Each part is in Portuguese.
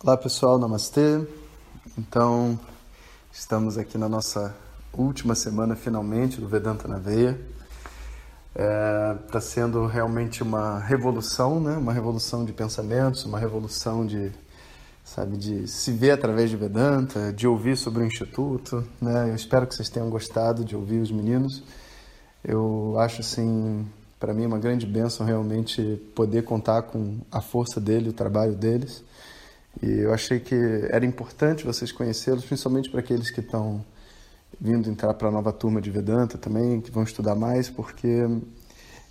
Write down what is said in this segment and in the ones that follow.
Olá pessoal, namastê. Então, estamos aqui na nossa última semana finalmente do Vedanta na Veia. Está é, tá sendo realmente uma revolução, né? uma revolução de pensamentos, uma revolução de, sabe, de se ver através de Vedanta, de ouvir sobre o Instituto. Né? Eu espero que vocês tenham gostado de ouvir os meninos. Eu acho assim, para mim, uma grande bênção realmente poder contar com a força dele, o trabalho deles. E eu achei que era importante vocês conhecê-los, principalmente para aqueles que estão vindo entrar para a nova turma de Vedanta também, que vão estudar mais, porque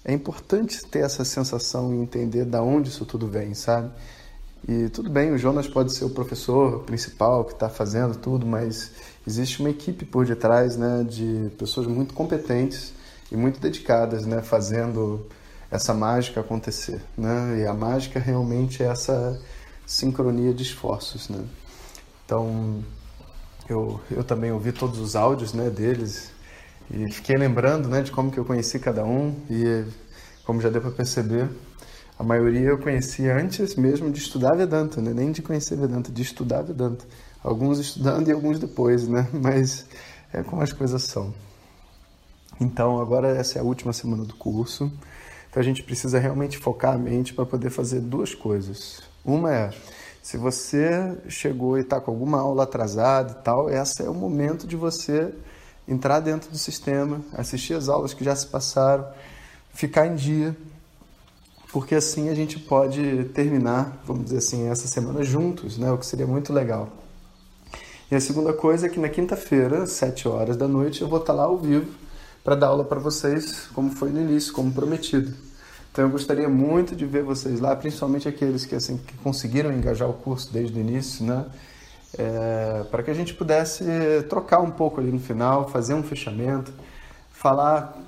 é importante ter essa sensação e entender da onde isso tudo vem, sabe? E tudo bem, o Jonas pode ser o professor principal que está fazendo tudo, mas existe uma equipe por detrás, né, de pessoas muito competentes e muito dedicadas, né, fazendo essa mágica acontecer, né? E a mágica realmente é essa sincronia de esforços, né? Então, eu, eu também ouvi todos os áudios, né, deles e fiquei lembrando, né, de como que eu conheci cada um e como já deu para perceber, a maioria eu conheci antes mesmo de estudar Vedanta, né? nem de conhecer Vedanta, de estudar Vedanta. Alguns estudando e alguns depois, né? Mas é como as coisas são. Então, agora essa é a última semana do curso. Então, a gente precisa realmente focar a mente para poder fazer duas coisas. Uma é, se você chegou e está com alguma aula atrasada e tal, esse é o momento de você entrar dentro do sistema, assistir as aulas que já se passaram, ficar em dia, porque assim a gente pode terminar, vamos dizer assim, essa semana juntos, né? O que seria muito legal. E a segunda coisa é que na quinta-feira, às 7 horas da noite, eu vou estar lá ao vivo para dar aula para vocês, como foi no início, como prometido. Então eu gostaria muito de ver vocês lá, principalmente aqueles que, assim, que conseguiram engajar o curso desde o início, né? É, para que a gente pudesse trocar um pouco ali no final, fazer um fechamento, falar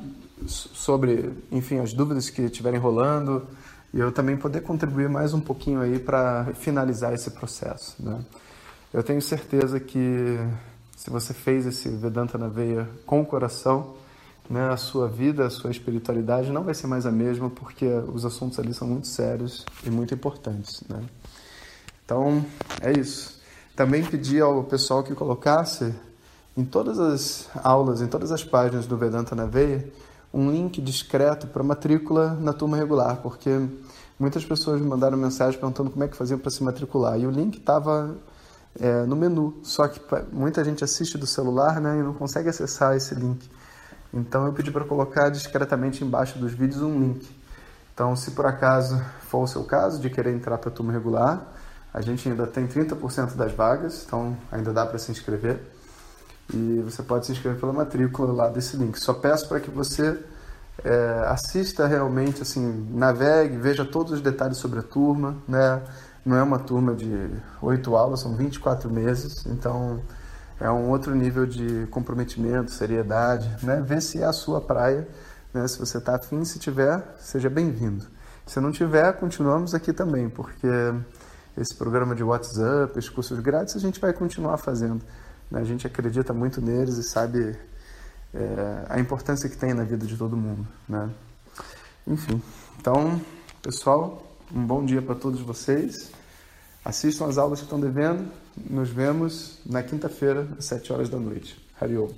sobre, enfim, as dúvidas que estiverem rolando e eu também poder contribuir mais um pouquinho aí para finalizar esse processo, né? Eu tenho certeza que se você fez esse Vedanta na veia com o coração, né, a sua vida, a sua espiritualidade não vai ser mais a mesma porque os assuntos ali são muito sérios e muito importantes, né? Então, é isso. Também pedi ao pessoal que colocasse em todas as aulas, em todas as páginas do Vedanta na Veia, um link discreto para matrícula na turma regular, porque muitas pessoas me mandaram mensagem perguntando como é que faziam para se matricular. E o link estava é, no menu, só que muita gente assiste do celular né, e não consegue acessar esse link. Então eu pedi para colocar discretamente embaixo dos vídeos um link. Então, se por acaso for o seu caso de querer entrar para a turma regular, a gente ainda tem 30% das vagas, então ainda dá para se inscrever. E você pode se inscrever pela matrícula lá desse link. Só peço para que você é, assista realmente, assim, navegue, veja todos os detalhes sobre a turma, né? Não é uma turma de oito aulas, são 24 meses, então é um outro nível de comprometimento, seriedade, né? Ver se é a sua praia, né? Se você está afim, se tiver, seja bem-vindo. Se não tiver, continuamos aqui também, porque esse programa de WhatsApp, os cursos grátis, a gente vai continuar fazendo. Né? A gente acredita muito neles e sabe é, a importância que tem na vida de todo mundo, né? Enfim, então, pessoal, um bom dia para todos vocês. Assistam as aulas que estão devendo. Nos vemos na quinta-feira, às 7 horas da noite. Hariom.